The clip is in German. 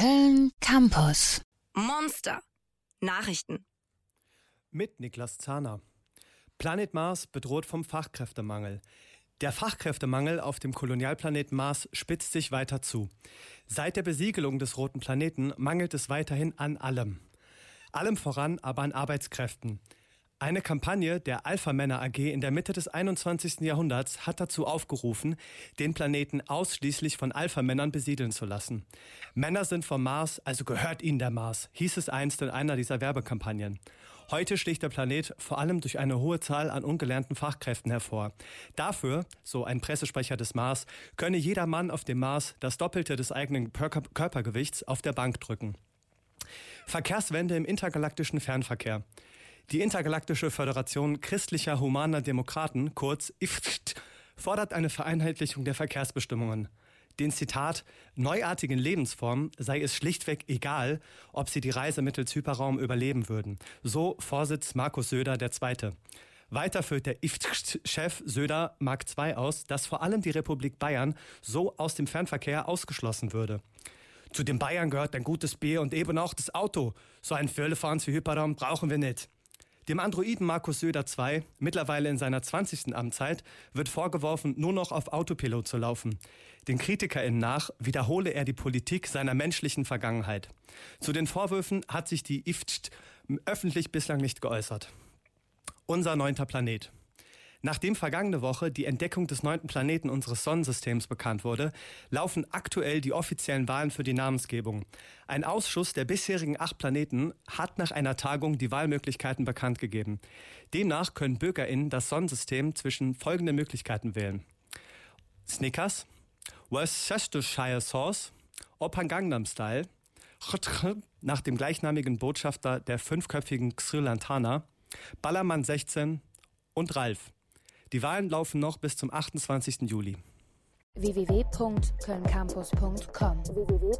Köln Campus. Monster. Nachrichten. Mit Niklas Zahner. Planet Mars bedroht vom Fachkräftemangel. Der Fachkräftemangel auf dem Kolonialplaneten Mars spitzt sich weiter zu. Seit der Besiegelung des roten Planeten mangelt es weiterhin an allem. Allem voran aber an Arbeitskräften. Eine Kampagne der Alpha Männer AG in der Mitte des 21. Jahrhunderts hat dazu aufgerufen, den Planeten ausschließlich von Alpha Männern besiedeln zu lassen. Männer sind vom Mars, also gehört ihnen der Mars, hieß es einst in einer dieser Werbekampagnen. Heute sticht der Planet vor allem durch eine hohe Zahl an ungelernten Fachkräften hervor. Dafür, so ein Pressesprecher des Mars, könne jeder Mann auf dem Mars das Doppelte des eigenen Körpergewichts auf der Bank drücken. Verkehrswende im intergalaktischen Fernverkehr. Die Intergalaktische Föderation Christlicher Humaner Demokraten, kurz IFT, fordert eine Vereinheitlichung der Verkehrsbestimmungen. Den Zitat neuartigen Lebensformen sei es schlichtweg egal, ob sie die Reise mittels Hyperraum überleben würden. So Vorsitz Markus Söder II. Weiter führt der IFT-Chef Söder Mark II aus, dass vor allem die Republik Bayern so aus dem Fernverkehr ausgeschlossen würde. Zu den Bayern gehört ein gutes Bier und eben auch das Auto. So ein Firlefahren für Hyperraum brauchen wir nicht. Dem Androiden Markus Söder II, mittlerweile in seiner 20. Amtszeit, wird vorgeworfen, nur noch auf Autopilot zu laufen. Den KritikerInnen nach wiederhole er die Politik seiner menschlichen Vergangenheit. Zu den Vorwürfen hat sich die IFT öffentlich bislang nicht geäußert. Unser neunter Planet. Nachdem vergangene Woche die Entdeckung des neunten Planeten unseres Sonnensystems bekannt wurde, laufen aktuell die offiziellen Wahlen für die Namensgebung. Ein Ausschuss der bisherigen acht Planeten hat nach einer Tagung die Wahlmöglichkeiten bekannt gegeben. Demnach können BürgerInnen das Sonnensystem zwischen folgenden Möglichkeiten wählen. Snickers, Worcestershire Sauce, Opan Gangnam Style, nach dem gleichnamigen Botschafter der fünfköpfigen Sri Ballermann 16 und Ralf. Die Wahlen laufen noch bis zum 28. Juli. www.kölncampus.com www